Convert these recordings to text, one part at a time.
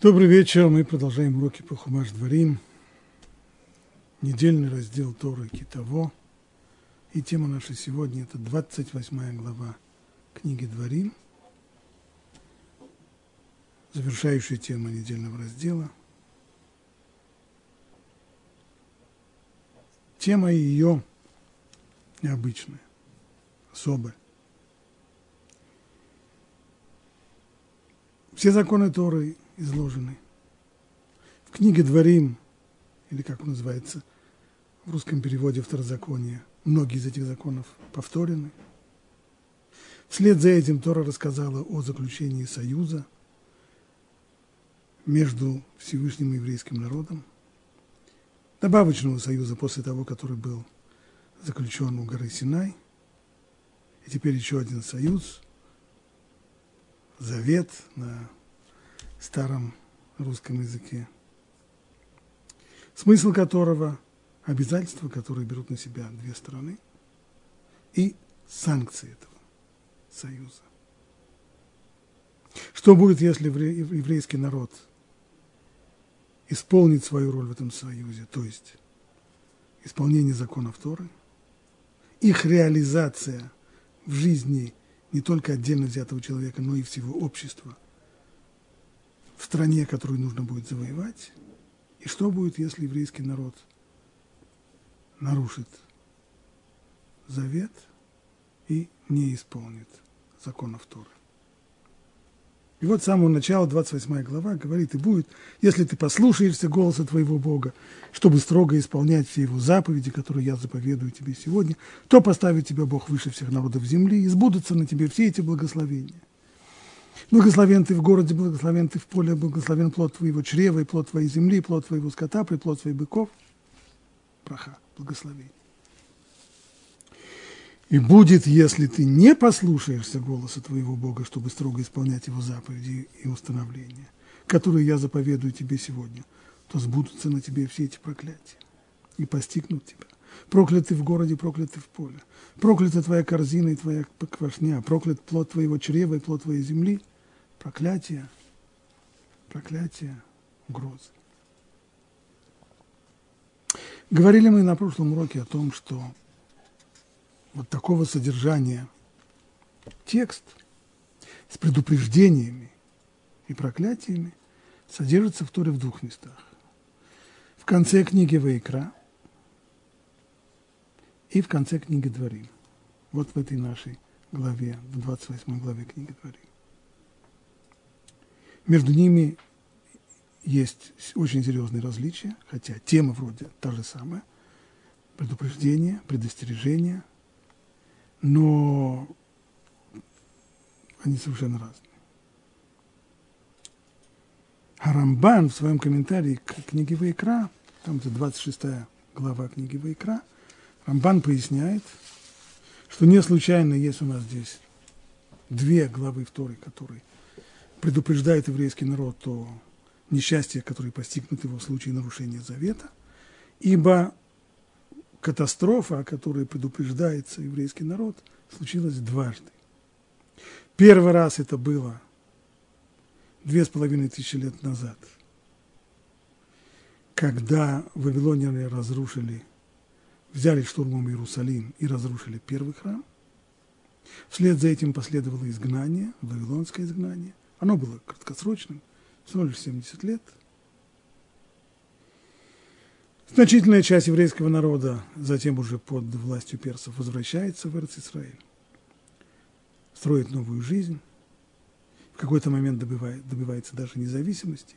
Добрый вечер. Мы продолжаем уроки по Хумаш Дворим. Недельный раздел Торы Китово. И тема наша сегодня – это 28 глава книги Дворим. Завершающая тема недельного раздела. Тема ее необычная, особая. Все законы Торы – изложены. В книге Дворим, или как он называется в русском переводе Второзакония, многие из этих законов повторены. Вслед за этим Тора рассказала о заключении союза между Всевышним и еврейским народом, добавочного союза после того, который был заключен у горы Синай, и теперь еще один союз, завет на старом русском языке, смысл которого – обязательства, которые берут на себя две стороны, и санкции этого союза. Что будет, если еврейский народ исполнит свою роль в этом союзе, то есть исполнение законов Торы, их реализация в жизни не только отдельно взятого человека, но и всего общества – в стране, которую нужно будет завоевать, и что будет, если еврейский народ нарушит завет и не исполнит законов Торы. И вот с самого начала, 28 глава, говорит, и будет, если ты послушаешься голоса твоего Бога, чтобы строго исполнять все его заповеди, которые я заповедую тебе сегодня, то поставит тебя Бог выше всех народов земли, и сбудутся на тебе все эти благословения. Благословен ты в городе, благословен ты в поле, благословен плод твоего чрева и плод твоей земли, плод твоего скота, плод твоих быков. Праха, благословение. И будет, если ты не послушаешься голоса твоего Бога, чтобы строго исполнять его заповеди и установления, которые я заповедую тебе сегодня, то сбудутся на тебе все эти проклятия и постигнут тебя. Проклятый в городе, проклятый в поле. Проклята твоя корзина и твоя квашня, проклят плод твоего чрева и плод твоей земли. Проклятие, проклятие, угрозы. Говорили мы на прошлом уроке о том, что вот такого содержания текст с предупреждениями и проклятиями содержится в Торе в двух местах. В конце книги Ваикра и в конце книги Дворим. Вот в этой нашей главе, в 28 главе книги Дворим. Между ними есть очень серьезные различия, хотя тема вроде та же самая. Предупреждение, предостережение, но они совершенно разные. Харамбан в своем комментарии к книге Вайкра, там это 26 глава книги Вайкра, Рамбан поясняет, что не случайно есть у нас здесь две главы второй, которые предупреждают еврейский народ о несчастье, которое постигнут его в случае нарушения завета, ибо катастрофа, о которой предупреждается еврейский народ, случилась дважды. Первый раз это было две с половиной тысячи лет назад, когда вавилоняне разрушили взяли штурмом Иерусалим и разрушили первый храм. Вслед за этим последовало изгнание, вавилонское изгнание. Оно было краткосрочным, всего лишь 70 лет. Значительная часть еврейского народа затем уже под властью персов возвращается в Израиль, строит новую жизнь, в какой-то момент добивает, добивается даже независимости,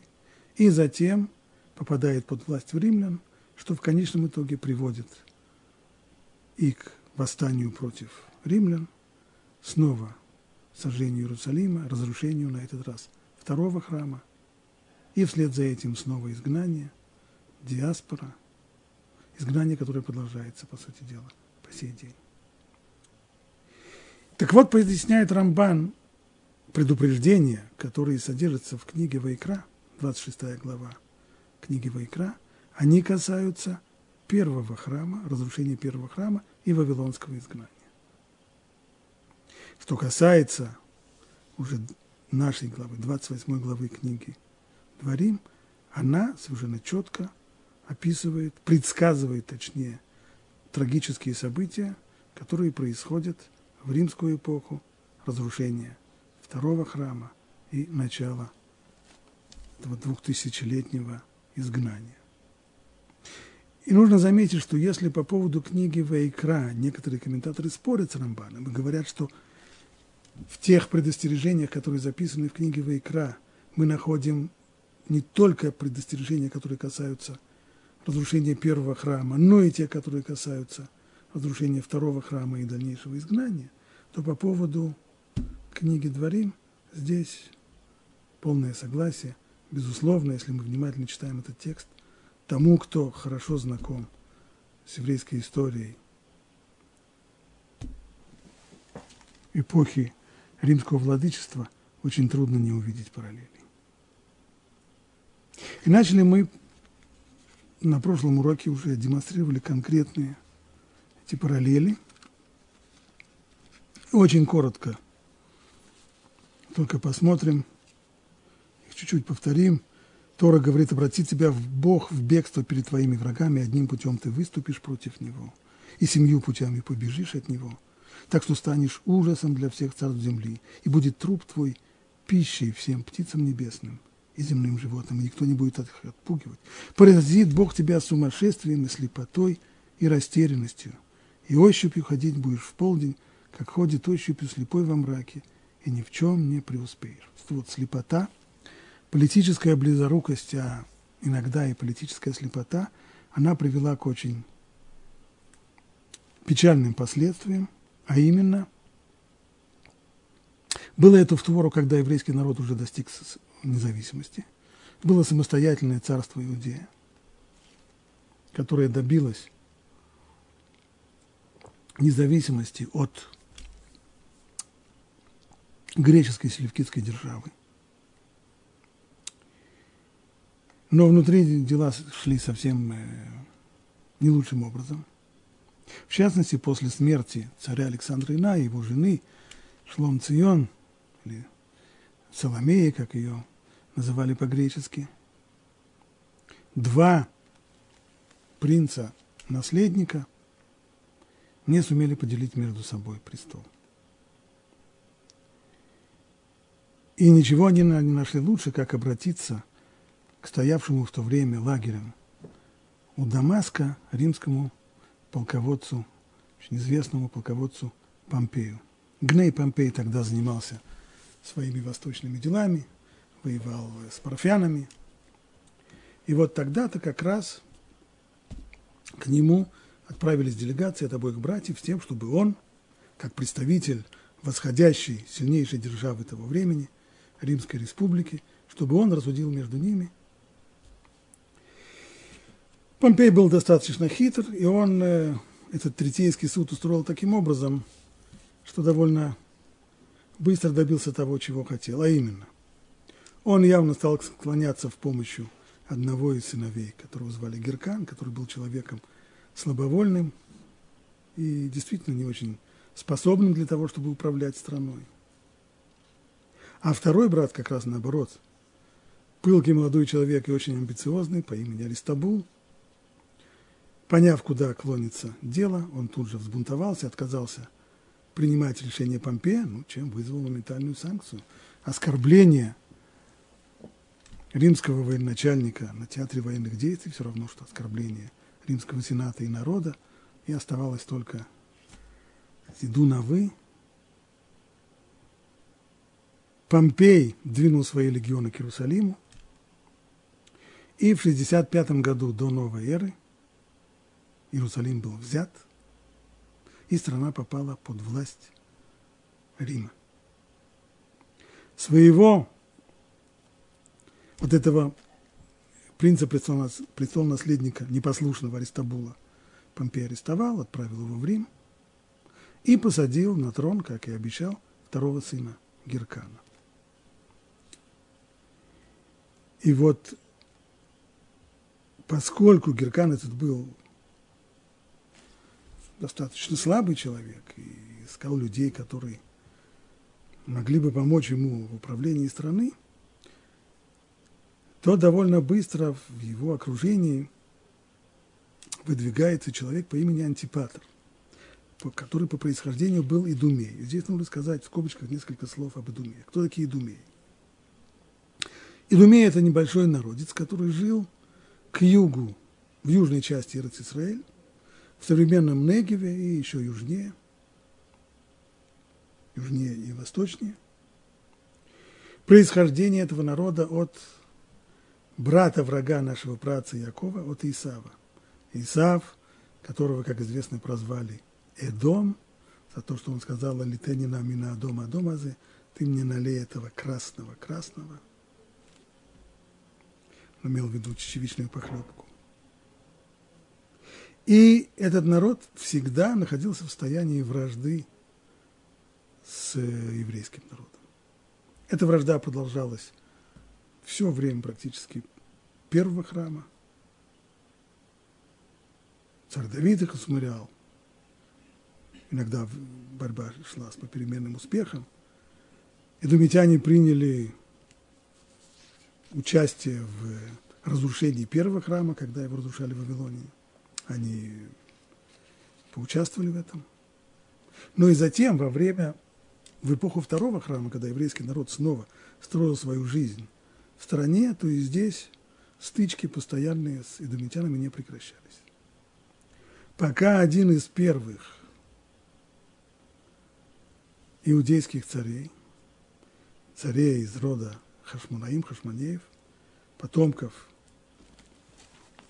и затем попадает под власть римлян, что в конечном итоге приводит и к восстанию против римлян, снова сожжению Иерусалима, разрушению на этот раз второго храма, и вслед за этим снова изгнание, диаспора, изгнание, которое продолжается, по сути дела, по сей день. Так вот, поясняет Рамбан предупреждения, которые содержатся в книге Вайкра, 26 глава книги Вайкра, они касаются первого храма, разрушения первого храма и вавилонского изгнания. Что касается уже нашей главы, 28 главы книги Дворим, она совершенно четко описывает, предсказывает, точнее, трагические события, которые происходят в римскую эпоху разрушения второго храма и начала этого двухтысячелетнего изгнания. И нужно заметить, что если по поводу книги Вейкра некоторые комментаторы спорят с Рамбаном и говорят, что в тех предостережениях, которые записаны в книге Вейкра, мы находим не только предостережения, которые касаются разрушения первого храма, но и те, которые касаются разрушения второго храма и дальнейшего изгнания, то по поводу книги Дворим здесь полное согласие. Безусловно, если мы внимательно читаем этот текст, тому, кто хорошо знаком с еврейской историей эпохи римского владычества, очень трудно не увидеть параллелей. И начали мы на прошлом уроке уже демонстрировали конкретные эти параллели. Очень коротко только посмотрим, чуть-чуть повторим. Тора говорит, обрати тебя в Бог в бегство перед твоими врагами, одним путем ты выступишь против Него, и семью путями побежишь от Него, так что станешь ужасом для всех царств земли, и будет труп твой пищей всем птицам небесным – и земным животным, и никто не будет их отпугивать. Поразит Бог тебя сумасшествием и слепотой и растерянностью, и ощупью ходить будешь в полдень, как ходит ощупью слепой во мраке, и ни в чем не преуспеешь. Вот слепота, политическая близорукость, а иногда и политическая слепота, она привела к очень печальным последствиям, а именно – было это в ту пору, когда еврейский народ уже достиг независимости. Было самостоятельное царство Иудея, которое добилось независимости от греческой селевкидской державы. Но внутри дела шли совсем э, не лучшим образом. В частности, после смерти царя Александра Ина и его жены Шлом Цион, или Соломея, как ее называли по-гречески. Два принца-наследника не сумели поделить между собой престол. И ничего они не нашли лучше, как обратиться к стоявшему в то время лагерем у Дамаска римскому полководцу, очень известному полководцу Помпею. Гней Помпей тогда занимался своими восточными делами – воевал с парфянами. И вот тогда-то как раз к нему отправились делегации от обоих братьев с тем, чтобы он, как представитель восходящей, сильнейшей державы того времени, Римской Республики, чтобы он разудил между ними. Помпей был достаточно хитр, и он э, этот третейский суд устроил таким образом, что довольно быстро добился того, чего хотел, а именно – он явно стал склоняться в помощь одного из сыновей, которого звали Геркан, который был человеком слабовольным и действительно не очень способным для того, чтобы управлять страной. А второй брат как раз наоборот, пылкий молодой человек и очень амбициозный по имени Аристабул. Поняв, куда клонится дело, он тут же взбунтовался, отказался принимать решение Помпея, ну, чем вызвал моментальную санкцию. Оскорбление римского военачальника на театре военных действий, все равно, что оскорбление римского сената и народа, и оставалось только иду на «вы». Помпей двинул свои легионы к Иерусалиму, и в 65 году до новой эры Иерусалим был взят, и страна попала под власть Рима. Своего вот этого принца престол-наследника, непослушного Аристабула, Помпей арестовал, отправил его в Рим и посадил на трон, как и обещал, второго сына Геркана. И вот поскольку Геркан этот был достаточно слабый человек и искал людей, которые могли бы помочь ему в управлении страны, то довольно быстро в его окружении выдвигается человек по имени Антипатр, который по происхождению был Идумей. здесь нужно сказать в скобочках несколько слов об Идумее. Кто такие Идумеи? Идумей – это небольшой народец, который жил к югу, в южной части Иерусалима, в современном Негеве и еще южнее, южнее и восточнее. Происхождение этого народа от брата врага нашего праца Якова, от Исава. Исав, которого, как известно, прозвали Эдом, за то, что он сказал, «Литенина мина дома домазы, ты мне налей этого красного, красного». Он имел в виду чечевичную похлебку. И этот народ всегда находился в состоянии вражды с еврейским народом. Эта вражда продолжалась все время практически первого храма. Царь Давид их усмирял. Иногда борьба шла с попеременным успехом. Эдомитяне приняли участие в разрушении первого храма, когда его разрушали в Вавилонии. Они поучаствовали в этом. Но и затем, во время, в эпоху второго храма, когда еврейский народ снова строил свою жизнь в стране, то и здесь стычки постоянные с идомитянами не прекращались. Пока один из первых иудейских царей, царей из рода Хашмунаим, Хашманеев, потомков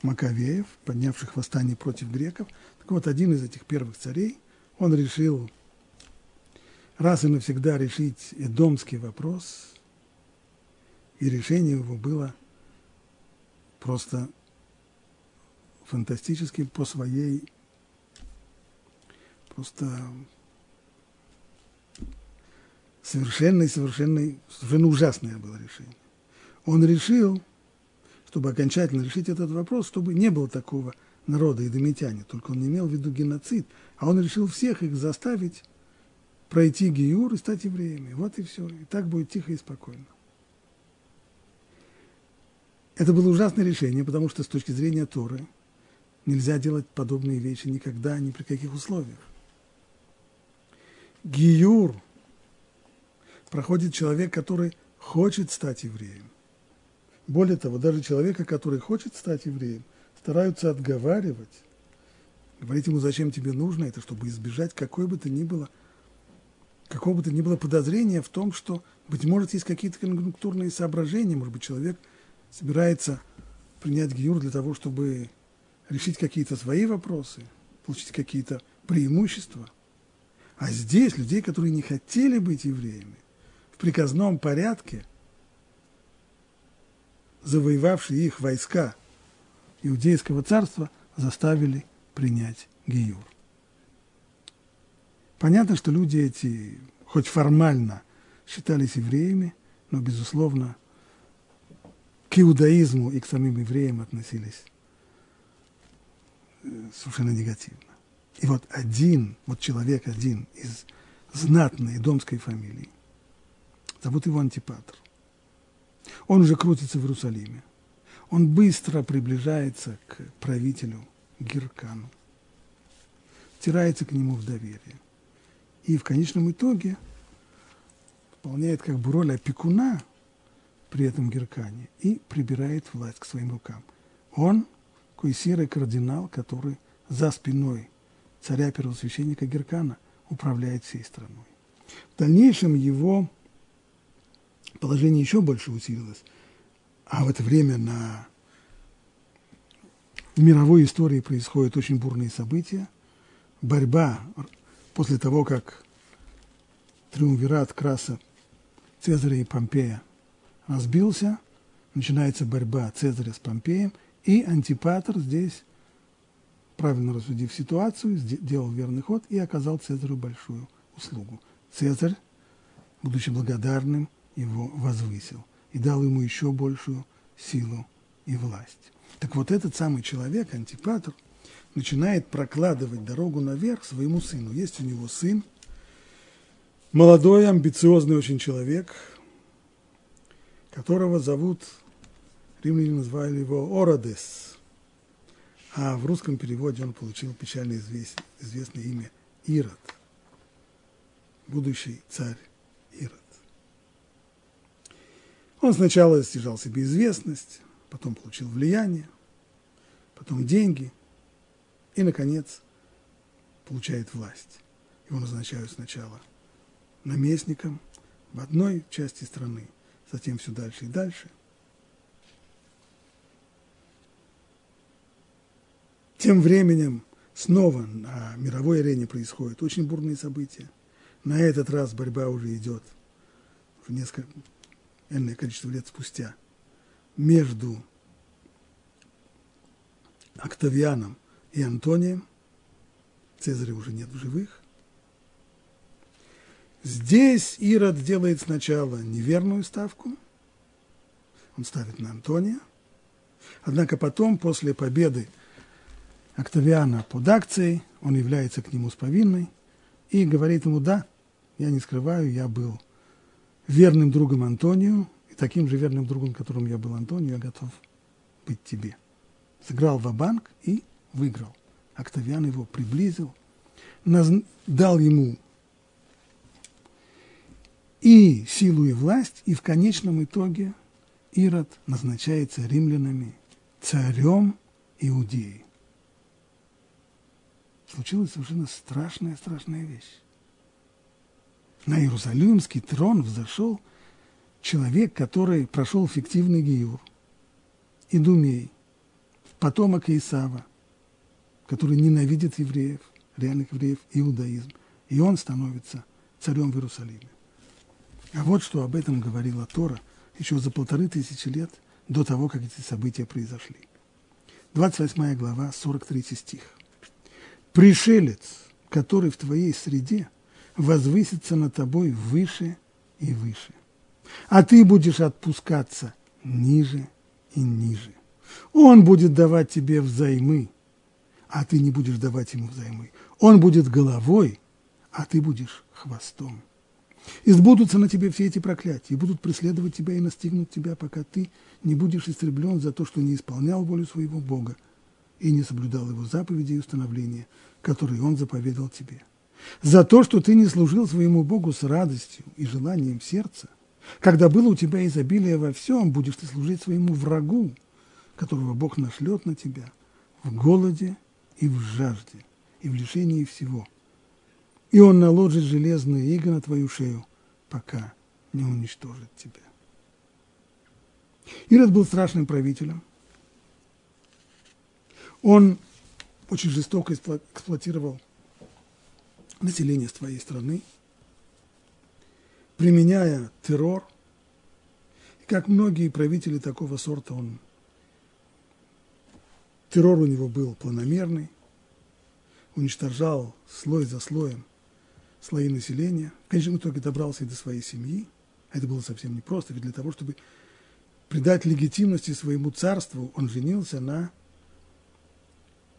Маковеев, поднявших восстание против греков. Так вот, один из этих первых царей, он решил раз и навсегда решить эдомский вопрос, и решение его было просто фантастическим по своей просто совершенной, совершенной, совершенно ужасное было решение. Он решил, чтобы окончательно решить этот вопрос, чтобы не было такого народа идомитяне, только он не имел в виду геноцид, а он решил всех их заставить пройти Гиюр и стать евреями. Вот и все. И так будет тихо и спокойно. Это было ужасное решение, потому что с точки зрения Торы нельзя делать подобные вещи никогда, ни при каких условиях. Гиюр проходит человек, который хочет стать евреем. Более того, даже человека, который хочет стать евреем, стараются отговаривать, говорить ему, зачем тебе нужно это, чтобы избежать какой бы то ни было, какого бы то ни было подозрения в том, что, быть может, есть какие-то конъюнктурные соображения, может быть, человек собирается принять гиюр для того, чтобы решить какие-то свои вопросы, получить какие-то преимущества. А здесь людей, которые не хотели быть евреями, в приказном порядке, завоевавшие их войска Иудейского царства, заставили принять Гиюр. Понятно, что люди эти, хоть формально, считались евреями, но, безусловно, к иудаизму и к самим евреям относились э, совершенно негативно. И вот один, вот человек один из знатной домской фамилии, зовут его Антипатр. Он уже крутится в Иерусалиме. Он быстро приближается к правителю Гиркану, тирается к нему в доверие. И в конечном итоге выполняет как бы роль опекуна при этом Геркане и прибирает власть к своим рукам. Он такой серый кардинал, который за спиной царя первосвященника Геркана управляет всей страной. В дальнейшем его положение еще больше усилилось, а в это время на в мировой истории происходят очень бурные события. Борьба после того, как триумвират Краса Цезаря и Помпея разбился, начинается борьба Цезаря с Помпеем, и Антипатр здесь правильно рассудив ситуацию, сделал верный ход и оказал Цезарю большую услугу. Цезарь, будучи благодарным, его возвысил и дал ему еще большую силу и власть. Так вот этот самый человек, Антипатр, начинает прокладывать дорогу наверх своему сыну. Есть у него сын, молодой, амбициозный очень человек, которого зовут римляне назвали его Ородес, а в русском переводе он получил печально известное имя Ирод, будущий царь Ирод. Он сначала стяжал себе известность, потом получил влияние, потом деньги и, наконец, получает власть. Его назначают сначала наместником в одной части страны, затем все дальше и дальше. Тем временем снова на мировой арене происходят очень бурные события. На этот раз борьба уже идет в несколько энное количество лет спустя между Октавианом и Антонием. Цезаря уже нет в живых. Здесь Ирод делает сначала неверную ставку, он ставит на Антония, однако потом, после победы Октавиана под акцией, он является к нему с повинной и говорит ему, да, я не скрываю, я был верным другом Антонию, и таким же верным другом, которым я был Антонию, я готов быть тебе. Сыграл в банк и выиграл. Октавиан его приблизил, дал ему и силу, и власть, и в конечном итоге Ирод назначается римлянами царем Иудеи. Случилась совершенно страшная, страшная вещь. На Иерусалимский трон взошел человек, который прошел фиктивный гиюр, Идумей, потомок Исава, который ненавидит евреев, реальных евреев, иудаизм. И он становится царем в Иерусалиме. А вот что об этом говорила Тора еще за полторы тысячи лет до того, как эти события произошли. 28 глава, 43 стих. «Пришелец, который в твоей среде, возвысится над тобой выше и выше, а ты будешь отпускаться ниже и ниже. Он будет давать тебе взаймы, а ты не будешь давать ему взаймы. Он будет головой, а ты будешь хвостом. И сбудутся на тебе все эти проклятия, и будут преследовать тебя и настигнут тебя, пока ты не будешь истреблен за то, что не исполнял волю своего Бога и не соблюдал его заповеди и установления, которые он заповедал тебе. За то, что ты не служил своему Богу с радостью и желанием сердца, когда было у тебя изобилие во всем, будешь ты служить своему врагу, которого Бог нашлет на тебя в голоде и в жажде, и в лишении всего – и он наложит железные иго на твою шею, пока не уничтожит тебя. Ирод был страшным правителем. Он очень жестоко эксплуатировал население своей страны, применяя террор. И как многие правители такого сорта, он террор у него был планомерный, уничтожал слой за слоем слои населения. В конечном итоге добрался и до своей семьи. А это было совсем непросто, ведь для того, чтобы придать легитимности своему царству, он женился на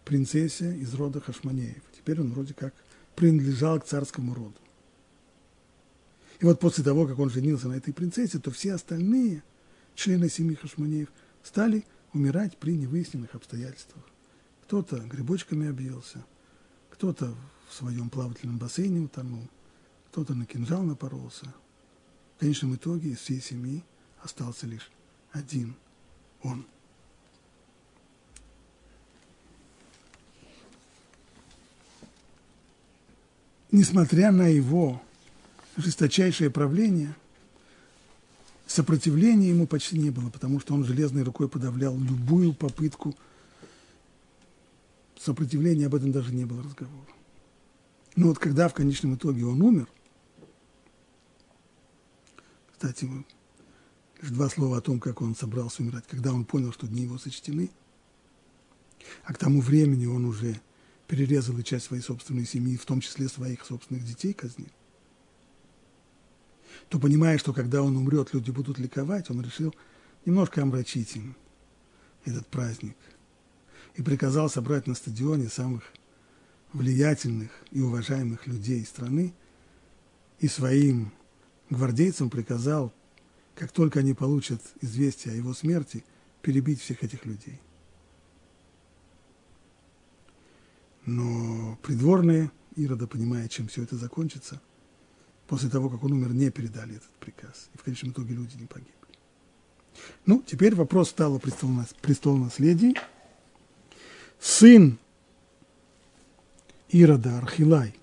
принцессе из рода Хашманеев. Теперь он вроде как принадлежал к царскому роду. И вот после того, как он женился на этой принцессе, то все остальные члены семьи Хашманеев стали умирать при невыясненных обстоятельствах. Кто-то грибочками объелся, кто-то в своем плавательном бассейне утонул, кто-то на кинжал напоролся. В конечном итоге из всей семьи остался лишь один он. Несмотря на его жесточайшее правление, сопротивления ему почти не было, потому что он железной рукой подавлял любую попытку сопротивления, об этом даже не было разговора. Но вот когда в конечном итоге он умер, кстати, лишь два слова о том, как он собрался умирать, когда он понял, что дни его сочтены, а к тому времени он уже перерезал и часть своей собственной семьи, в том числе своих собственных детей казнил, то понимая, что когда он умрет, люди будут ликовать, он решил немножко омрачить им этот праздник и приказал собрать на стадионе самых влиятельных и уважаемых людей страны и своим гвардейцам приказал, как только они получат известие о его смерти, перебить всех этих людей. Но придворные Ирода, понимая, чем все это закончится, после того, как он умер, не передали этот приказ. И в конечном итоге люди не погибли. Ну, теперь вопрос стал о престолонаследии. Сын Ирода, Архилай,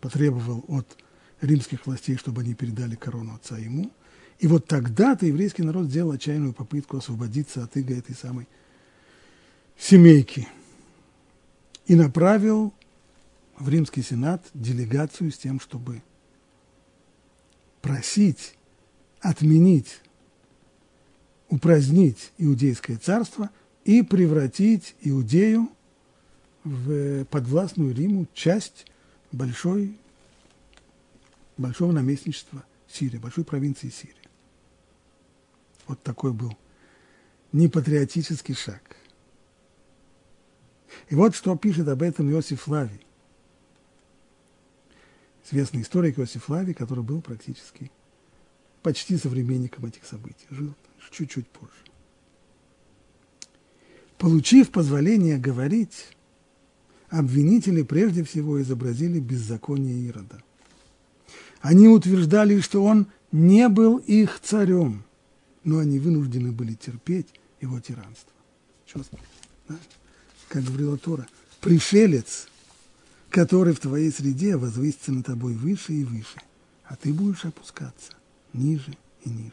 потребовал от римских властей, чтобы они передали корону отца ему. И вот тогда-то еврейский народ сделал отчаянную попытку освободиться от иго этой самой семейки и направил в римский сенат делегацию с тем, чтобы просить отменить, упразднить иудейское царство и превратить Иудею в подвластную Риму часть большой, большого наместничества Сирии, большой провинции Сирии. Вот такой был непатриотический шаг. И вот что пишет об этом Иосиф Лавий, известный историк Иосиф Лавий, который был практически почти современником этих событий, жил чуть-чуть позже. Получив позволение говорить, обвинители прежде всего изобразили беззаконие Ирода. Они утверждали, что он не был их царем, но они вынуждены были терпеть его тиранство. Чувствуете? Да? Как говорила Тора, пришелец, который в твоей среде возвысится над тобой выше и выше, а ты будешь опускаться ниже и ниже.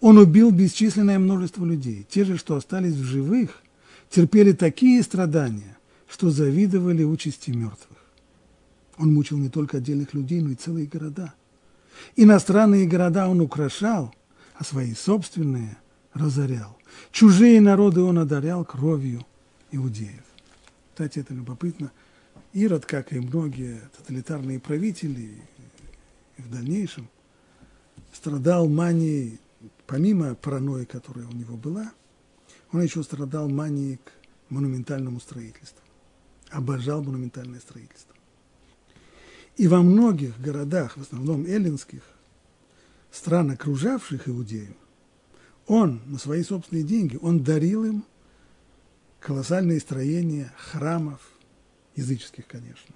Он убил бесчисленное множество людей. Те же, что остались в живых, терпели такие страдания, что завидовали участи мертвых. Он мучил не только отдельных людей, но и целые города. Иностранные города он украшал, а свои собственные разорял. Чужие народы он одарял кровью иудеев. Кстати, это любопытно. Ирод, как и многие тоталитарные правители, и в дальнейшем страдал манией, помимо паранойи, которая у него была, он еще страдал манией к монументальному строительству обожал монументальное строительство. И во многих городах, в основном эллинских, стран, окружавших Иудею, он на свои собственные деньги, он дарил им колоссальные строения храмов, языческих, конечно,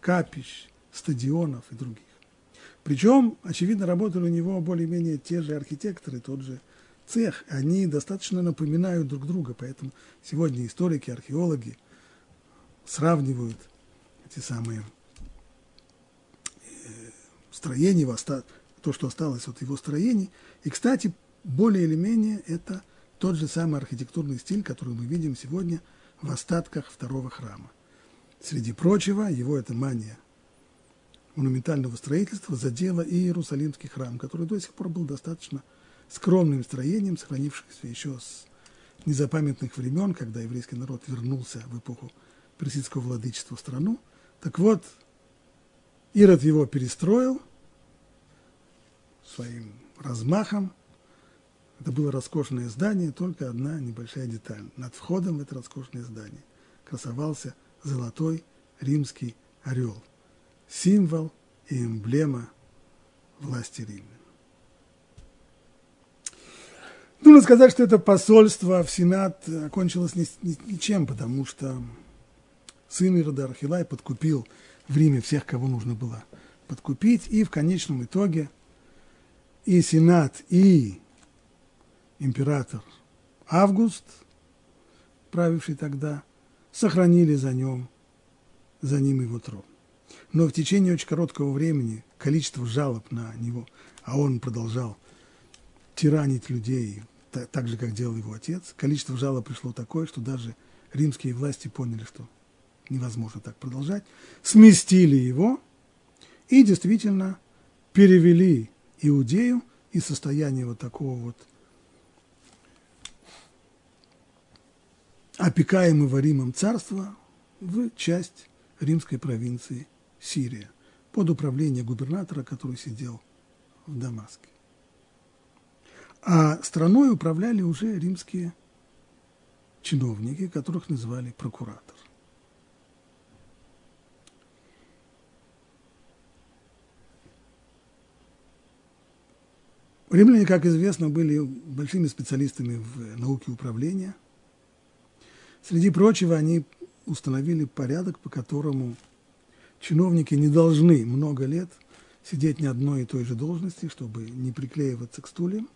капищ, стадионов и других. Причем, очевидно, работали у него более-менее те же архитекторы, тот же цех. Они достаточно напоминают друг друга, поэтому сегодня историки, археологи – сравнивают эти самые э, строения, то, что осталось от его строений. И, кстати, более или менее это тот же самый архитектурный стиль, который мы видим сегодня в остатках второго храма. Среди прочего, его эта мания монументального строительства задела и Иерусалимский храм, который до сих пор был достаточно скромным строением, сохранившимся еще с незапамятных времен, когда еврейский народ вернулся в эпоху персидского владычества в страну. Так вот, Ирод его перестроил своим размахом. Это было роскошное здание, только одна небольшая деталь. Над входом в это роскошное здание красовался золотой римский орел. Символ и эмблема власти римлян. Нужно сказать, что это посольство в Сенат окончилось ничем, потому что сын Ирода Архилай подкупил в Риме всех, кого нужно было подкупить, и в конечном итоге и Сенат, и император Август, правивший тогда, сохранили за, нем, за ним его трон. Но в течение очень короткого времени количество жалоб на него, а он продолжал тиранить людей, так, же, как делал его отец, количество жалоб пришло такое, что даже римские власти поняли, что невозможно так продолжать, сместили его и действительно перевели Иудею из состояния вот такого вот опекаемого Римом царства в часть римской провинции Сирия под управление губернатора, который сидел в Дамаске. А страной управляли уже римские чиновники, которых называли прокуратор. Римляне, как известно, были большими специалистами в науке управления. Среди прочего, они установили порядок, по которому чиновники не должны много лет сидеть ни одной и той же должности, чтобы не приклеиваться к стульям,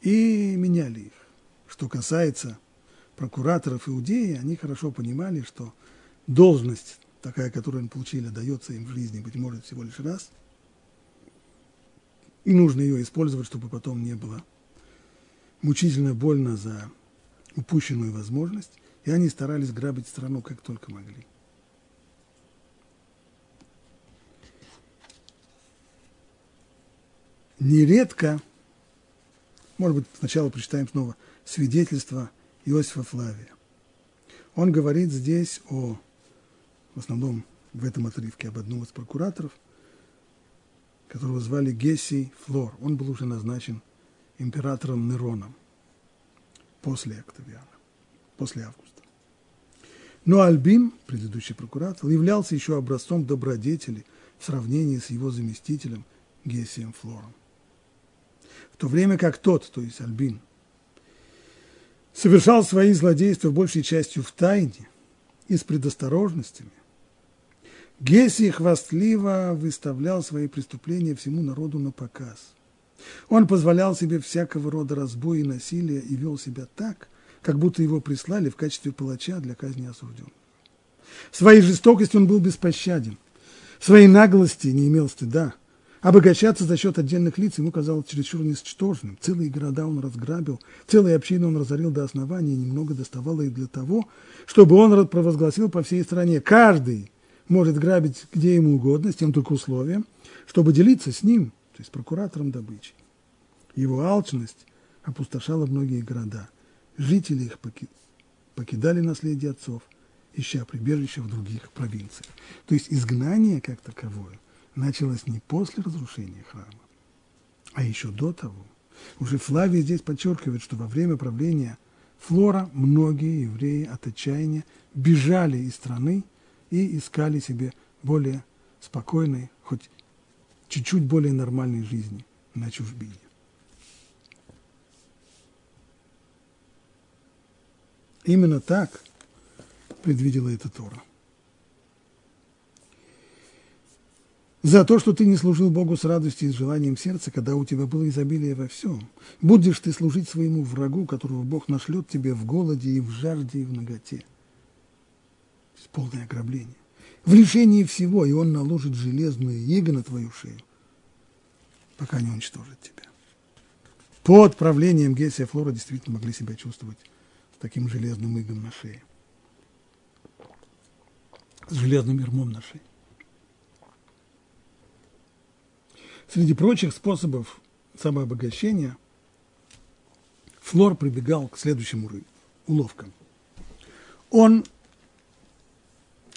и меняли их. Что касается прокураторов Иудеи, они хорошо понимали, что должность, такая, которую они получили, дается им в жизни, быть может, всего лишь раз – и нужно ее использовать, чтобы потом не было мучительно больно за упущенную возможность. И они старались грабить страну как только могли. Нередко, может быть, сначала прочитаем снова свидетельство Иосифа Флавия. Он говорит здесь о, в основном в этом отрывке, об одном из прокураторов – которого звали Гесий Флор. Он был уже назначен императором Нероном после Октавиана, после августа. Но Альбин, предыдущий прокуратор, являлся еще образцом добродетели в сравнении с его заместителем Гесием Флором. В то время как тот, то есть Альбин, совершал свои злодейства большей частью в тайне и с предосторожностями, Гесий хвастливо выставлял свои преступления всему народу на показ. Он позволял себе всякого рода разбоя и насилия и вел себя так, как будто его прислали в качестве палача для казни осужденных. Своей жестокостью он был беспощаден, своей наглости не имел стыда. Обогащаться за счет отдельных лиц ему казалось чересчур ничтожным. Целые города он разграбил, целые общины он разорил до основания, и немного доставало и для того, чтобы он провозгласил по всей стране. Каждый, может грабить где ему угодно, с тем только условием, чтобы делиться с ним, то есть прокуратором добычи. Его алчность опустошала многие города. Жители их покидали наследие отцов, ища прибежище в других провинциях. То есть изгнание как таковое началось не после разрушения храма, а еще до того. Уже Флавий здесь подчеркивает, что во время правления Флора многие евреи от отчаяния бежали из страны и искали себе более спокойной, хоть чуть-чуть более нормальной жизни на чужбине. Именно так предвидела эта Тора. За то, что ты не служил Богу с радостью и с желанием сердца, когда у тебя было изобилие во всем. Будешь ты служить своему врагу, которого Бог нашлет тебе в голоде и в жажде и в ноготе полное ограбление. В лишении всего, и он наложит железные иго на твою шею, пока не уничтожит тебя. Под правлением Гесия Флора действительно могли себя чувствовать с таким железным игом на шее. С железным ермом на шее. Среди прочих способов самообогащения Флор прибегал к следующему уловкам. Он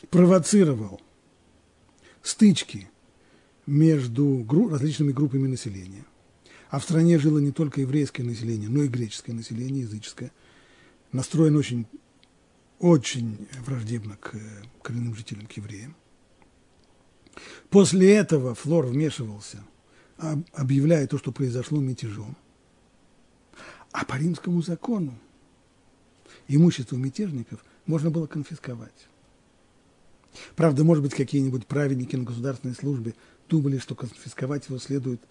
провоцировал стычки между гру- различными группами населения. А в стране жило не только еврейское население, но и греческое население, языческое, настроено очень, очень враждебно к коренным жителям, к евреям. После этого Флор вмешивался, объявляя то, что произошло мятежом. А по римскому закону имущество мятежников можно было конфисковать. Правда, может быть, какие-нибудь праведники на государственной службе думали, что конфисковать его следует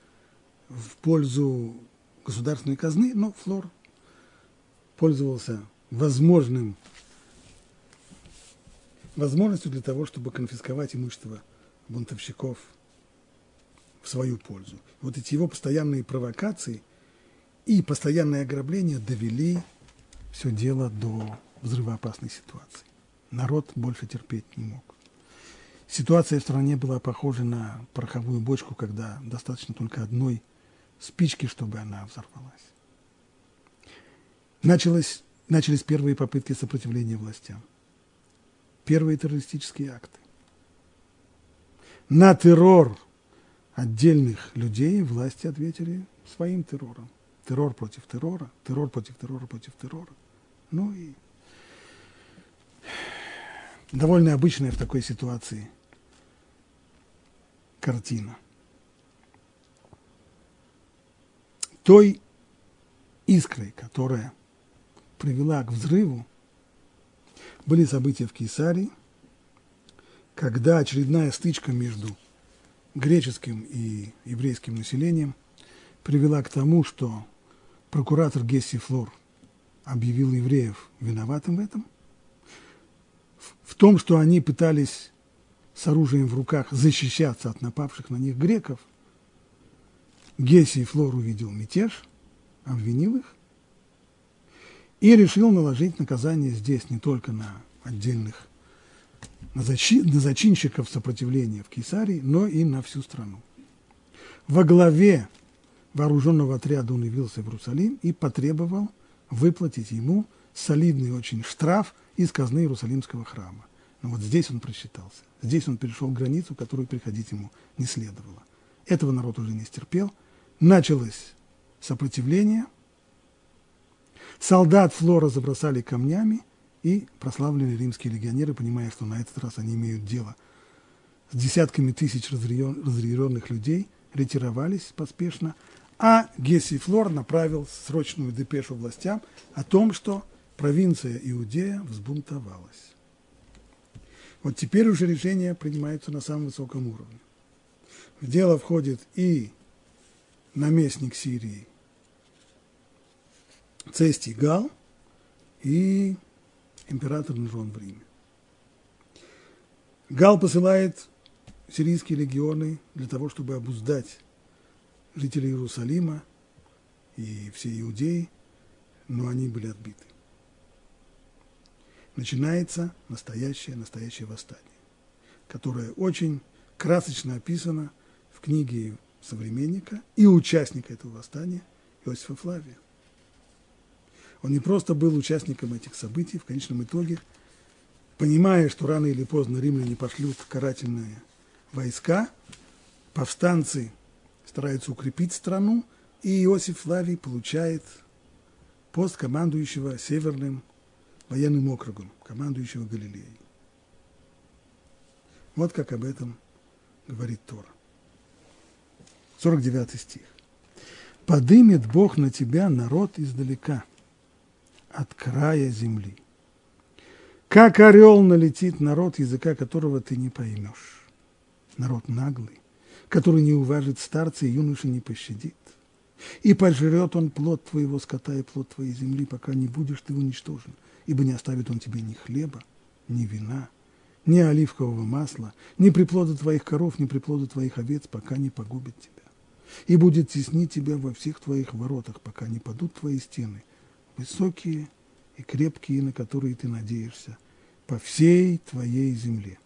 в пользу государственной казны, но Флор пользовался возможным возможностью для того, чтобы конфисковать имущество бунтовщиков в свою пользу. Вот эти его постоянные провокации и постоянное ограбление довели все дело до взрывоопасной ситуации. Народ больше терпеть не мог. Ситуация в стране была похожа на пороховую бочку, когда достаточно только одной спички, чтобы она взорвалась. Началось, начались первые попытки сопротивления властям. Первые террористические акты. На террор отдельных людей власти ответили своим террором. Террор против террора, террор против террора против террора. Ну и довольно обычная в такой ситуации картина. той искрой, которая привела к взрыву, были события в Кейсарии, когда очередная стычка между греческим и еврейским населением привела к тому, что прокуратор Гесси Флор объявил евреев виноватым в этом, в том, что они пытались с оружием в руках защищаться от напавших на них греков, Гесси Флор увидел мятеж, обвинил их и решил наложить наказание здесь не только на отдельных на, защи, на зачинщиков сопротивления в Кесарии, но и на всю страну. Во главе вооруженного отряда он явился в Иерусалим и потребовал выплатить ему солидный очень штраф из казны Иерусалимского храма. Но вот здесь он просчитался. Здесь он перешел границу, которую приходить ему не следовало. Этого народ уже не стерпел. Началось сопротивление. Солдат Флора забросали камнями – и прославленные римские легионеры, понимая, что на этот раз они имеют дело с десятками тысяч разъяренных людей, ретировались поспешно, а Гесси Флор направил срочную депешу властям о том, что провинция Иудея взбунтовалась. Вот теперь уже решения принимаются на самом высоком уровне. В дело входит и наместник Сирии Цестий Гал, и император Нерон в Риме. Гал посылает сирийские легионы для того, чтобы обуздать жителей Иерусалима и всей Иудеи, но они были отбиты. Начинается настоящее, настоящее восстание, которое очень красочно описано в книге современника и участника этого восстания Иосифа Флавия. Он не просто был участником этих событий, в конечном итоге, понимая, что рано или поздно римляне пошлют карательные войска, повстанцы стараются укрепить страну, и Иосиф Флавий получает пост командующего Северным военным округом, командующего Галилеей. Вот как об этом говорит Тора. 49 стих. «Подымет Бог на тебя народ издалека» от края земли. Как орел налетит народ, языка которого ты не поймешь. Народ наглый, который не уважит старца и юноши не пощадит. И пожрет он плод твоего скота и плод твоей земли, пока не будешь ты уничтожен, ибо не оставит он тебе ни хлеба, ни вина, ни оливкового масла, ни приплода твоих коров, ни приплода твоих овец, пока не погубит тебя. И будет теснить тебя во всех твоих воротах, пока не падут твои стены – высокие и крепкие, на которые ты надеешься, по всей твоей земле.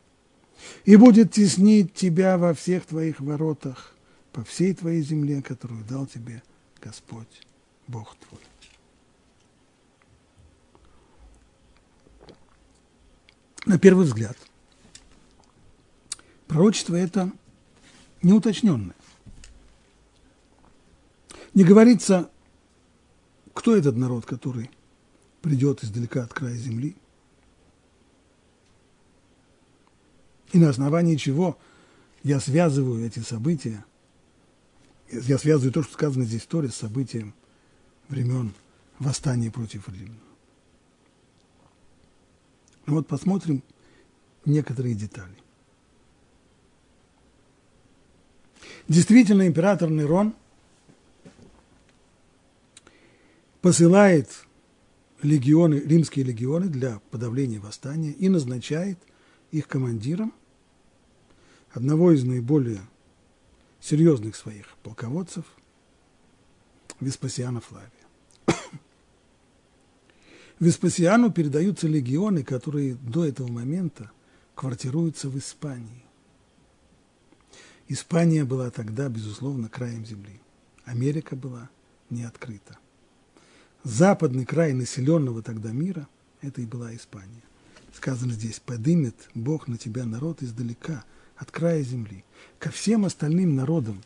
И будет теснить тебя во всех твоих воротах, по всей твоей земле, которую дал тебе Господь, Бог твой. На первый взгляд, пророчество это неуточненное. Не говорится кто этот народ, который придет издалека от края земли? И на основании чего я связываю эти события, я связываю то, что сказано здесь в истории, с событием времен восстания против римлян. Ну вот посмотрим некоторые детали. Действительно, император Нерон – посылает легионы, римские легионы для подавления восстания и назначает их командиром одного из наиболее серьезных своих полководцев, Веспасиана Флавия. Веспасиану передаются легионы, которые до этого момента квартируются в Испании. Испания была тогда, безусловно, краем земли. Америка была не открыта западный край населенного тогда мира, это и была Испания. Сказано здесь, подымет Бог на тебя народ издалека, от края земли. Ко всем остальным народам,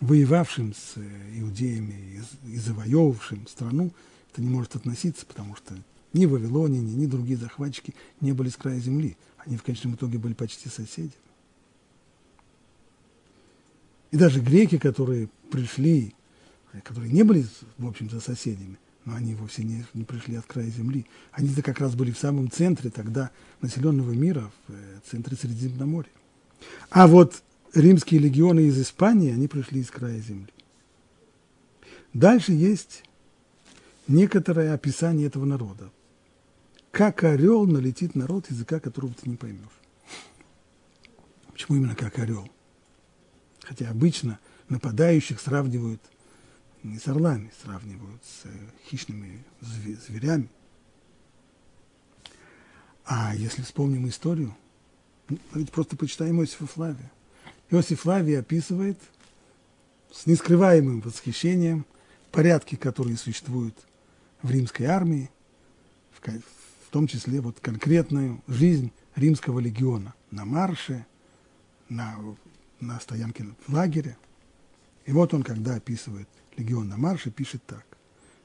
воевавшим с э, иудеями и, завоевавшим страну, это не может относиться, потому что ни вавилоняне, ни другие захватчики не были с края земли. Они в конечном итоге были почти соседями. И даже греки, которые пришли которые не были, в общем-то, соседями, но они вовсе не, не пришли от края земли. Они-то как раз были в самом центре тогда населенного мира, в э, центре Средиземноморья. А вот римские легионы из Испании, они пришли из края земли. Дальше есть некоторое описание этого народа. Как орел налетит народ, языка которого ты не поймешь. Почему именно как орел? Хотя обычно нападающих сравнивают не с орлами, сравнивают с э, хищными зверями. А если вспомним историю, ну, давайте просто почитаем Иосифа Флавия. Иосиф Флавий описывает с нескрываемым восхищением порядки, которые существуют в римской армии, в, том числе вот конкретную жизнь римского легиона на марше, на, на стоянке в лагере. И вот он, когда описывает легион на марше, пишет так,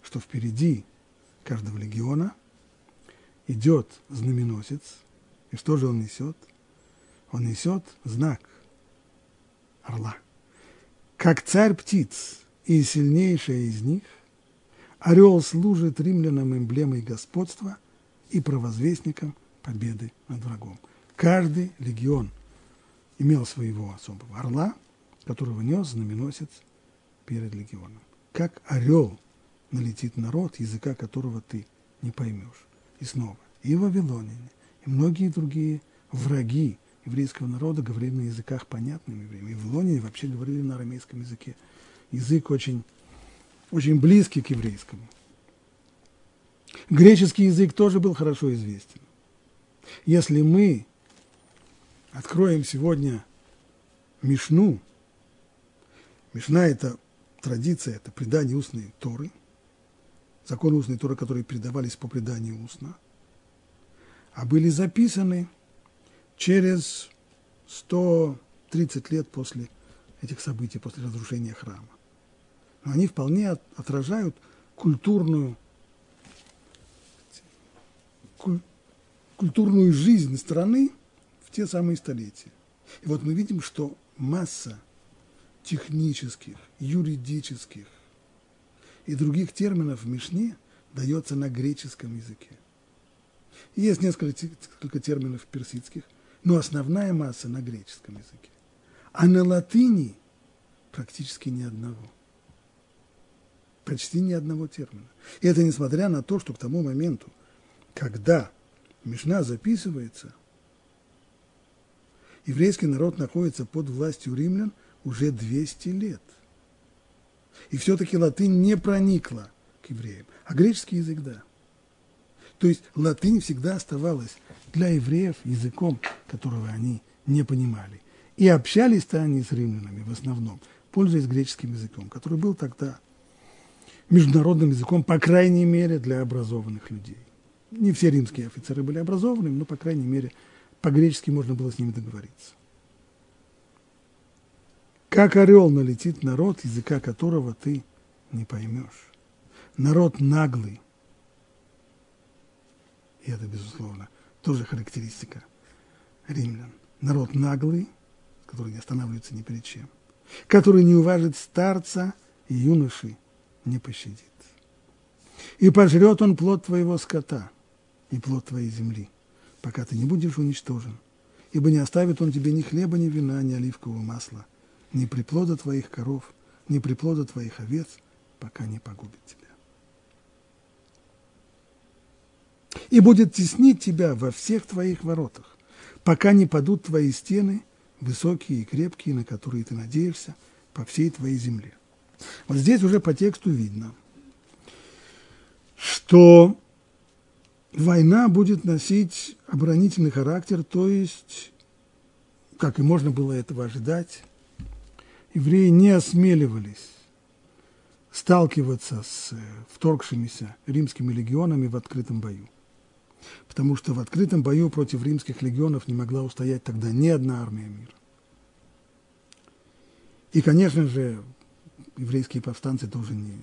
что впереди каждого легиона идет знаменосец, и что же он несет? Он несет знак орла. Как царь птиц и сильнейшая из них, орел служит римлянам эмблемой господства и провозвестником победы над врагом. Каждый легион имел своего особого орла, которого нес знаменосец перед легионом. Как орел налетит народ, языка которого ты не поймешь. И снова, и вавилоняне, и многие другие враги еврейского народа говорили на языках понятным евреям. И вавилоняне вообще говорили на арамейском языке. Язык очень, очень близкий к еврейскому. Греческий язык тоже был хорошо известен. Если мы откроем сегодня Мишну, Мишна – это традиция, это предание устной Торы, законы устной Торы, которые передавались по преданию устно, а были записаны через 130 лет после этих событий, после разрушения храма. Но они вполне отражают культурную культурную жизнь страны в те самые столетия. И вот мы видим, что масса технических, юридических и других терминов в Мишне дается на греческом языке. Есть несколько, несколько терминов персидских, но основная масса на греческом языке. А на латыни практически ни одного. Почти ни одного термина. И это несмотря на то, что к тому моменту, когда Мишна записывается, еврейский народ находится под властью римлян уже 200 лет. И все-таки латынь не проникла к евреям, а греческий язык – да. То есть латынь всегда оставалась для евреев языком, которого они не понимали. И общались-то они с римлянами в основном, пользуясь греческим языком, который был тогда международным языком, по крайней мере, для образованных людей не все римские офицеры были образованными, но, по крайней мере, по-гречески можно было с ними договориться. Как орел налетит народ, языка которого ты не поймешь. Народ наглый. И это, безусловно, тоже характеристика римлян. Народ наглый, который не останавливается ни перед чем, который не уважит старца и юноши не пощадит. И пожрет он плод твоего скота – и плод твоей земли, пока ты не будешь уничтожен. Ибо не оставит он тебе ни хлеба, ни вина, ни оливкового масла, ни приплода твоих коров, ни приплода твоих овец, пока не погубит тебя. И будет теснить тебя во всех твоих воротах, пока не падут твои стены, высокие и крепкие, на которые ты надеешься, по всей твоей земле. Вот здесь уже по тексту видно, что война будет носить оборонительный характер, то есть, как и можно было этого ожидать, евреи не осмеливались сталкиваться с э, вторгшимися римскими легионами в открытом бою. Потому что в открытом бою против римских легионов не могла устоять тогда ни одна армия мира. И, конечно же, еврейские повстанцы тоже не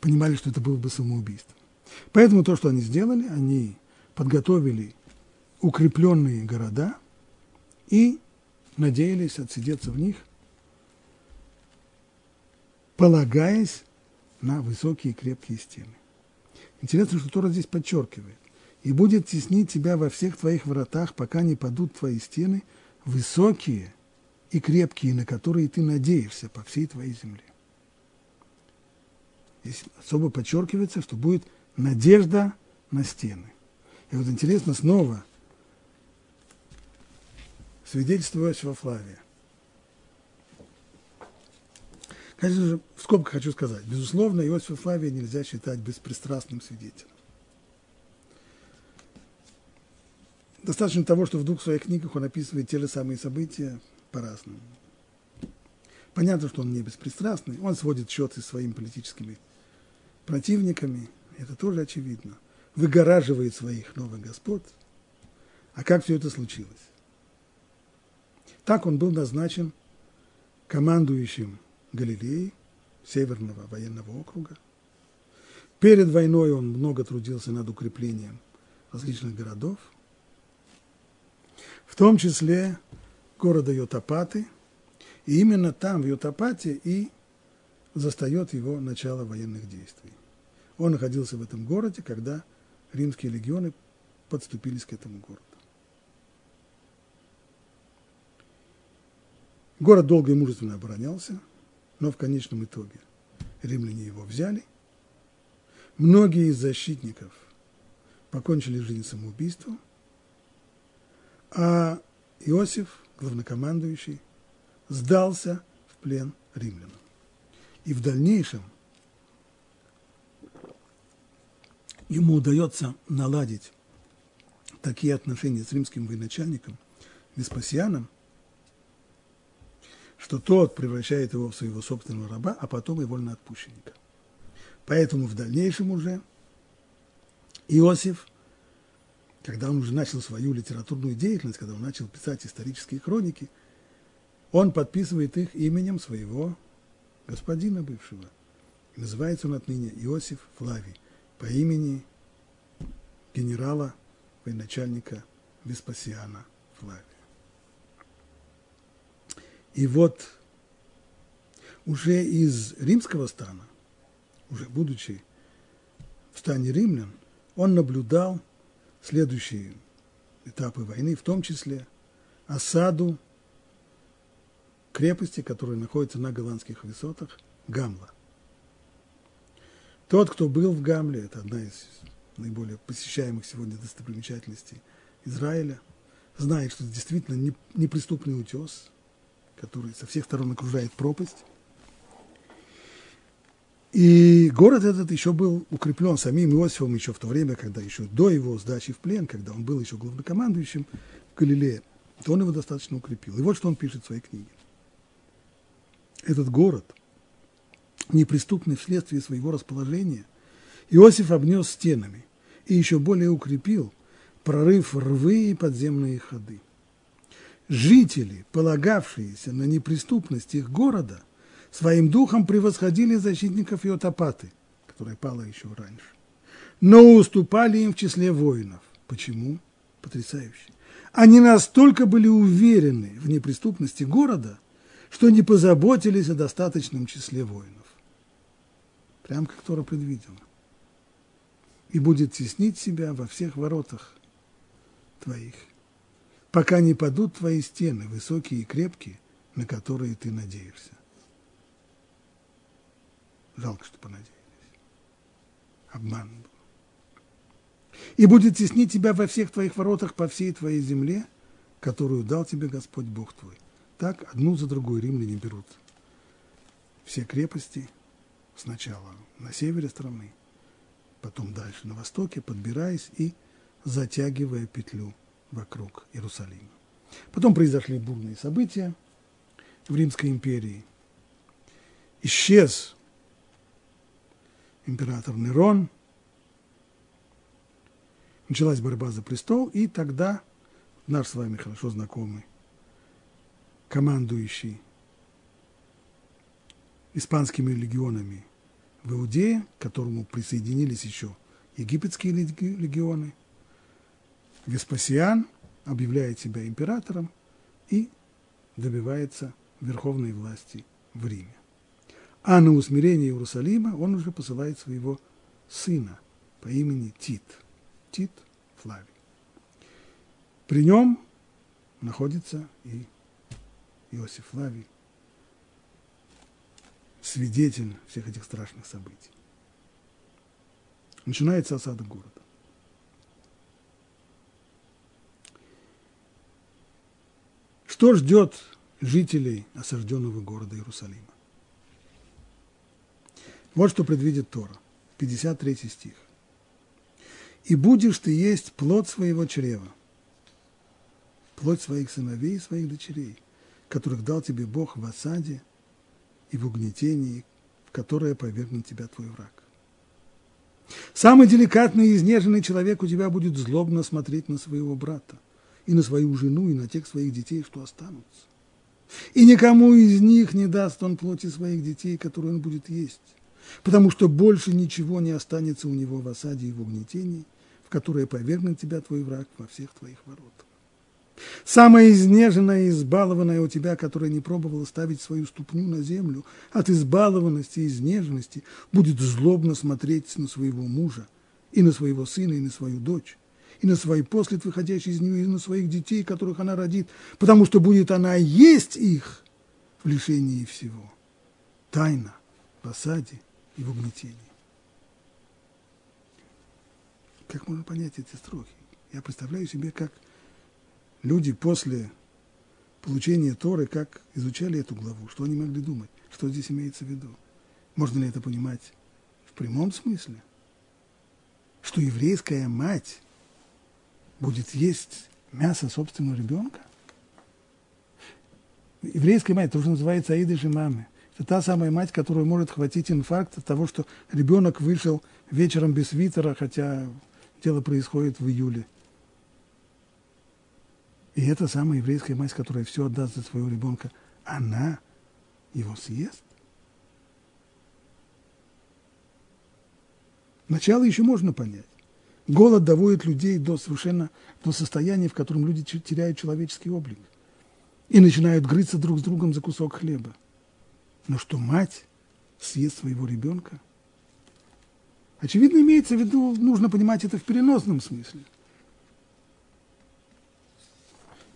понимали, что это было бы самоубийство. Поэтому то, что они сделали, они подготовили укрепленные города и надеялись отсидеться в них полагаясь на высокие крепкие стены. Интересно, что Тора здесь подчеркивает. «И будет теснить тебя во всех твоих вратах, пока не падут твои стены, высокие и крепкие, на которые ты надеешься по всей твоей земле». Здесь особо подчеркивается, что будет надежда на стены. И вот интересно снова свидетельство Иосифа Флавия. Конечно же, в скобках хочу сказать, безусловно, Иосифа Флавия нельзя считать беспристрастным свидетелем. Достаточно того, что в двух своих книгах он описывает те же самые события по-разному. Понятно, что он не беспристрастный, он сводит счеты со своими политическими противниками, это тоже очевидно, выгораживает своих новых господ. А как все это случилось? Так он был назначен командующим Галилеей, Северного военного округа. Перед войной он много трудился над укреплением различных городов, в том числе города Йотапаты. И именно там, в Йотапате, и застает его начало военных действий. Он находился в этом городе, когда римские легионы подступились к этому городу. Город долго и мужественно оборонялся, но в конечном итоге римляне его взяли. Многие из защитников покончили жизнь самоубийством, а Иосиф, главнокомандующий, сдался в плен римлянам. И в дальнейшем ему удается наладить такие отношения с римским военачальником Веспасианом, что тот превращает его в своего собственного раба, а потом и вольноотпущенника. Поэтому в дальнейшем уже Иосиф, когда он уже начал свою литературную деятельность, когда он начал писать исторические хроники, он подписывает их именем своего господина бывшего. Называется он отныне Иосиф Флавий по имени генерала, военачальника Веспасиана Флавия. И вот уже из римского стана, уже будучи в стане римлян, он наблюдал следующие этапы войны, в том числе осаду крепости, которая находится на голландских высотах, Гамла. Тот, кто был в Гамле, это одна из наиболее посещаемых сегодня достопримечательностей Израиля, знает, что это действительно неприступный утес, который со всех сторон окружает пропасть. И город этот еще был укреплен самим Иосифом еще в то время, когда еще до его сдачи в плен, когда он был еще главнокомандующим в Галилее, то он его достаточно укрепил. И вот что он пишет в своей книге. Этот город, неприступный вследствие своего расположения, Иосиф обнес стенами и еще более укрепил, прорыв рвы и подземные ходы жители, полагавшиеся на неприступность их города, своим духом превосходили защитников Йотапаты, которая пала еще раньше, но уступали им в числе воинов. Почему? Потрясающе. Они настолько были уверены в неприступности города, что не позаботились о достаточном числе воинов. Прям как Тора предвидела. И будет теснить себя во всех воротах твоих пока не падут твои стены, высокие и крепкие, на которые ты надеешься. Жалко, что понадеялись. Обман был. И будет теснить тебя во всех твоих воротах по всей твоей земле, которую дал тебе Господь Бог твой. Так одну за другой римляне берут все крепости сначала на севере страны, потом дальше на востоке, подбираясь и затягивая петлю вокруг Иерусалима. Потом произошли бурные события в Римской империи. Исчез император Нерон, началась борьба за престол, и тогда наш с вами хорошо знакомый, командующий испанскими легионами в Иудее, к которому присоединились еще египетские легионы – Веспасиан объявляет себя императором и добивается верховной власти в Риме. А на усмирение Иерусалима он уже посылает своего сына по имени Тит. Тит Флавий. При нем находится и Иосиф Флавий, свидетель всех этих страшных событий. Начинается осада города. Что ждет жителей осажденного города Иерусалима? Вот что предвидит Тора, 53 стих. «И будешь ты есть плод своего чрева, плоть своих сыновей и своих дочерей, которых дал тебе Бог в осаде и в угнетении, в которое повергнет тебя твой враг. Самый деликатный и изнеженный человек у тебя будет злобно смотреть на своего брата, и на свою жену, и на тех своих детей, что останутся. И никому из них не даст он плоти своих детей, которые он будет есть, потому что больше ничего не останется у него в осаде и в угнетении, в которое повергнет тебя твой враг во всех твоих воротах. Самая изнеженная и избалованная у тебя, которая не пробовала ставить свою ступню на землю, от избалованности и изнеженности будет злобно смотреть на своего мужа, и на своего сына, и на свою дочь, и на свои послед, выходящие из нее, и на своих детей, которых она родит, потому что будет она есть их в лишении всего. Тайна, в осаде и в угнетении. Как можно понять эти строки? Я представляю себе, как люди после получения Торы, как изучали эту главу, что они могли думать, что здесь имеется в виду. Можно ли это понимать в прямом смысле? Что еврейская мать будет есть мясо собственного ребенка? Еврейская мать тоже называется Аида мамы. Это та самая мать, которую может хватить инфаркт от того, что ребенок вышел вечером без свитера, хотя дело происходит в июле. И эта самая еврейская мать, которая все отдаст за своего ребенка, она его съест? Начало еще можно понять. Голод доводит людей до совершенно до состояния, в котором люди теряют человеческий облик и начинают грызться друг с другом за кусок хлеба. Но что мать съест своего ребенка? Очевидно, имеется в виду, нужно понимать это в переносном смысле.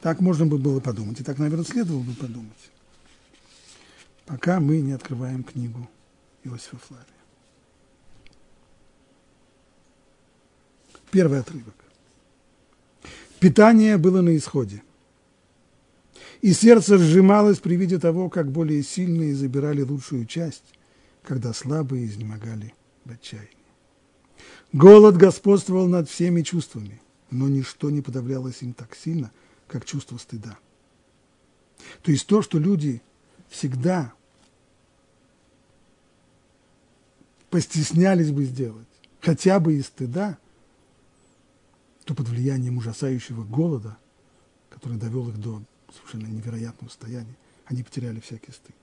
Так можно бы было подумать, и так, наверное, следовало бы подумать, пока мы не открываем книгу Иосифа Флавия. Первый отрывок. Питание было на исходе. И сердце сжималось при виде того, как более сильные забирали лучшую часть, когда слабые изнемогали в отчаянии. Голод господствовал над всеми чувствами, но ничто не подавлялось им так сильно – как чувство стыда. То есть то, что люди всегда постеснялись бы сделать, хотя бы из стыда, то под влиянием ужасающего голода, который довел их до совершенно невероятного состояния, они потеряли всякий стыд.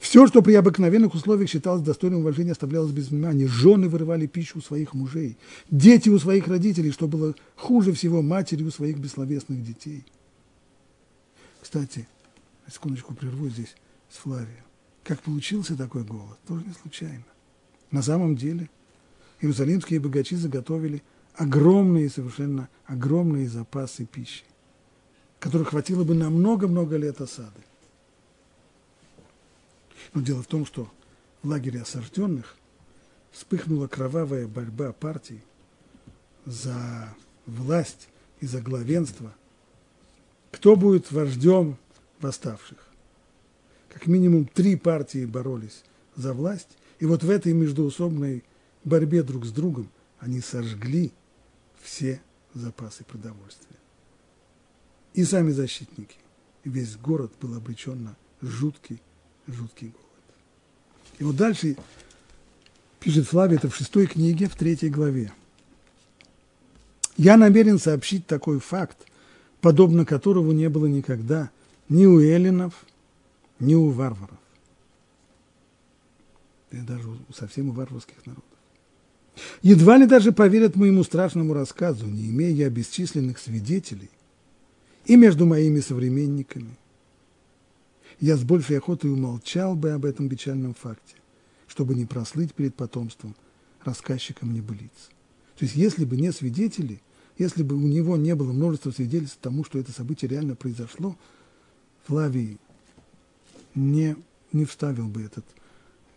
Все, что при обыкновенных условиях считалось достойным уважения, оставлялось без внимания. Жены вырывали пищу у своих мужей, дети у своих родителей, что было хуже всего матери у своих бессловесных детей. Кстати, секундочку прерву здесь с Флавием. Как получился такой голод? Тоже не случайно. На самом деле иерусалимские богачи заготовили огромные, совершенно огромные запасы пищи, которых хватило бы на много-много лет осады. Но дело в том, что в лагере осажденных вспыхнула кровавая борьба партий за власть и за главенство. Кто будет вождем восставших? Как минимум три партии боролись за власть, и вот в этой междуусобной борьбе друг с другом они сожгли все запасы продовольствия. И сами защитники, весь город был обречен на жуткий жуткий голод. И вот дальше пишет Флавий, это в шестой книге, в третьей главе. Я намерен сообщить такой факт, подобно которому не было никогда ни у эллинов, ни у варваров. И даже у совсем у варварских народов. Едва ли даже поверят моему страшному рассказу, не имея я бесчисленных свидетелей, и между моими современниками – я с большей охотой умолчал бы об этом печальном факте, чтобы не прослыть перед потомством рассказчиком небылиц. То есть, если бы не свидетели, если бы у него не было множества свидетельств тому, что это событие реально произошло, Флавий не, не вставил бы этот,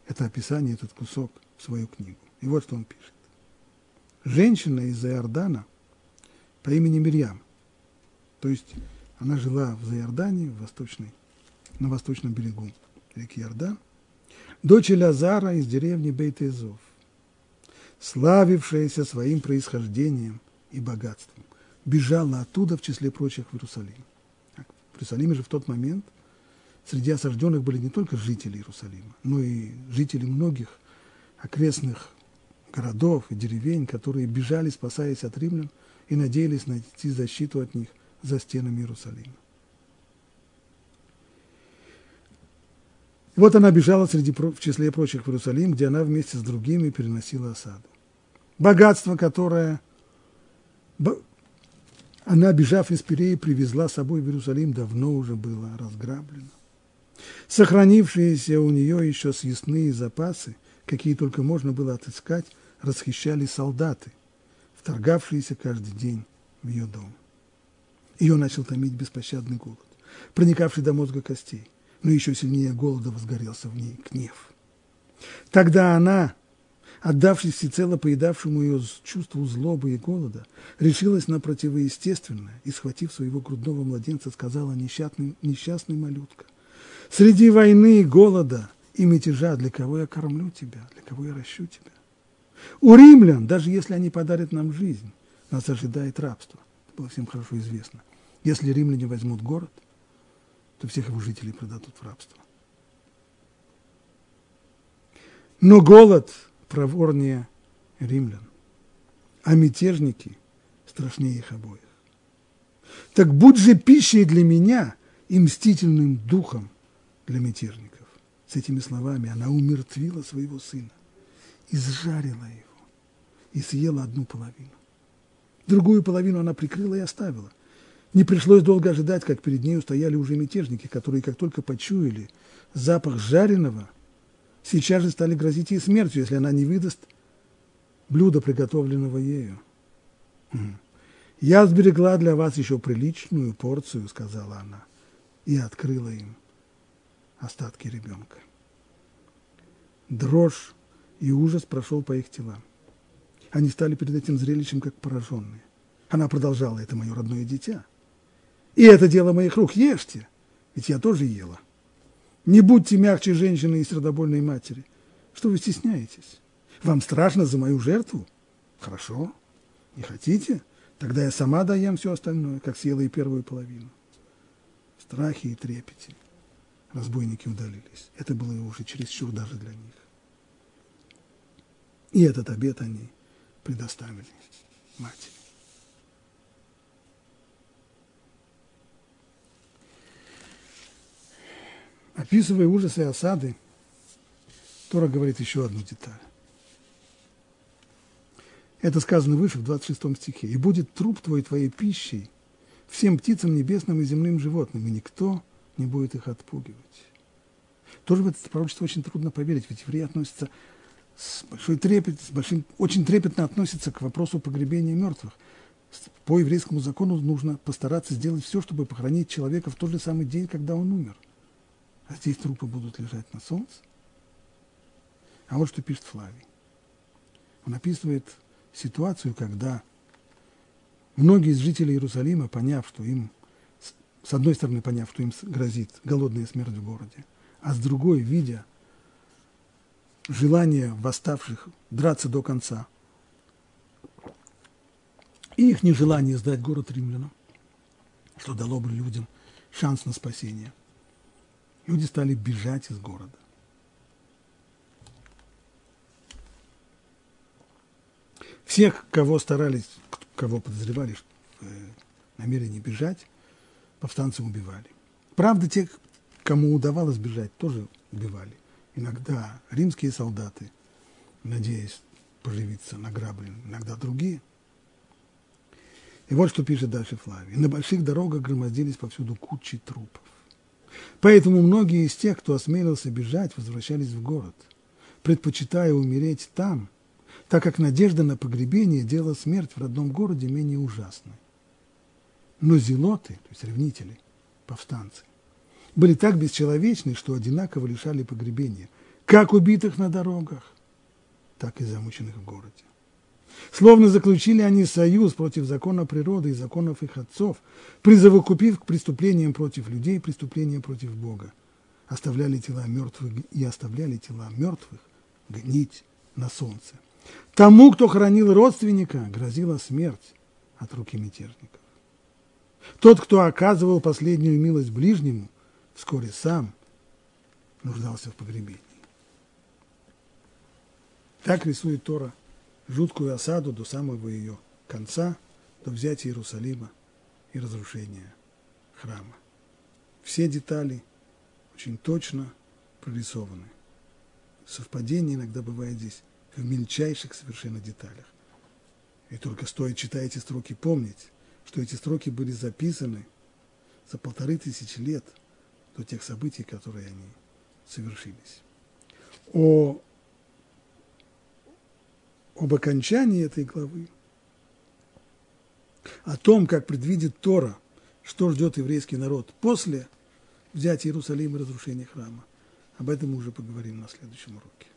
это описание, этот кусок в свою книгу. И вот что он пишет. Женщина из Иордана по имени Мирьям, то есть она жила в Заиордании, в восточной, на восточном берегу реки Иордан, дочь Лазара из деревни Бейт-Изов, славившаяся своим происхождением и богатством, бежала оттуда, в числе прочих, в Иерусалим. В Иерусалиме же в тот момент среди осажденных были не только жители Иерусалима, но и жители многих окрестных городов и деревень, которые бежали, спасаясь от римлян, и надеялись найти защиту от них за стенами Иерусалима. Вот она бежала среди, в числе прочих в Иерусалим, где она вместе с другими переносила осаду. Богатство, которое она, бежав из Пиреи, привезла с собой в Иерусалим, давно уже было разграблено. Сохранившиеся у нее еще съестные запасы, какие только можно было отыскать, расхищали солдаты, вторгавшиеся каждый день в ее дом. Ее начал томить беспощадный голод, проникавший до мозга костей, но еще сильнее голода возгорелся в ней гнев. Тогда она, отдавшись всецело поедавшему ее чувству злобы и голода, решилась на противоестественное и, схватив своего грудного младенца, сказала несчастный, несчастный малютка, «Среди войны, голода и мятежа для кого я кормлю тебя, для кого я ращу тебя? У римлян, даже если они подарят нам жизнь, нас ожидает рабство. Это было всем хорошо известно. Если римляне возьмут город, то всех его жителей продадут в рабство. Но голод проворнее римлян, а мятежники страшнее их обоих. Так будь же пищей для меня и мстительным духом для мятежников. С этими словами она умертвила своего сына, изжарила его и съела одну половину. Другую половину она прикрыла и оставила. Не пришлось долго ожидать, как перед ней стояли уже мятежники, которые, как только почуяли запах жареного, сейчас же стали грозить ей смертью, если она не выдаст блюдо, приготовленного ею. «Я сберегла для вас еще приличную порцию», — сказала она, и открыла им остатки ребенка. Дрожь и ужас прошел по их телам. Они стали перед этим зрелищем как пораженные. Она продолжала, это мое родное дитя. И это дело моих рук, ешьте, ведь я тоже ела. Не будьте мягче женщины и сердобольной матери. Что вы стесняетесь? Вам страшно за мою жертву? Хорошо. Не хотите? Тогда я сама доем все остальное, как съела и первую половину. В страхе и трепете разбойники удалились. Это было уже чересчур даже для них. И этот обед они предоставили матери. Описывая ужасы осады, Тора говорит еще одну деталь. Это сказано выше, в 26 стихе. «И будет труп твой твоей пищей всем птицам небесным и земным животным, и никто не будет их отпугивать». Тоже в это пророчество очень трудно поверить, ведь евреи относятся с большой трепет, с большим, очень трепетно относятся к вопросу погребения мертвых. По еврейскому закону нужно постараться сделать все, чтобы похоронить человека в тот же самый день, когда он умер. А здесь трупы будут лежать на солнце. А вот что пишет Флавий. Он описывает ситуацию, когда многие из жителей Иерусалима, поняв, что им, с одной стороны, поняв, что им грозит голодная смерть в городе, а с другой, видя желание восставших драться до конца и их нежелание сдать город римлянам, что дало бы людям шанс на спасение. Люди стали бежать из города. Всех, кого старались, кого подозревали в э, бежать, повстанцы убивали. Правда, тех, кому удавалось бежать, тоже убивали иногда римские солдаты, надеясь поживиться награбленным, иногда другие. И вот что пишет дальше Флавий. На больших дорогах громоздились повсюду кучи трупов. Поэтому многие из тех, кто осмелился бежать, возвращались в город, предпочитая умереть там, так как надежда на погребение делала смерть в родном городе менее ужасной. Но зелоты, то есть ревнители, повстанцы, были так бесчеловечны, что одинаково лишали погребения, как убитых на дорогах, так и замученных в городе. Словно заключили они союз против закона природы и законов их отцов, призовокупив к преступлениям против людей преступления против Бога. Оставляли тела мертвых и оставляли тела мертвых гнить на солнце. Тому, кто хранил родственника, грозила смерть от руки мятежников. Тот, кто оказывал последнюю милость ближнему, вскоре сам нуждался в погребении. Так рисует Тора жуткую осаду до самого ее конца, до взятия Иерусалима и разрушения храма. Все детали очень точно прорисованы. Совпадение иногда бывает здесь в мельчайших совершенно деталях. И только стоит читать эти строки помнить, что эти строки были записаны за полторы тысячи лет до тех событий, которые они совершились. О об окончании этой главы, о том, как предвидит Тора, что ждет еврейский народ после взятия Иерусалима и разрушения храма. Об этом мы уже поговорим на следующем уроке.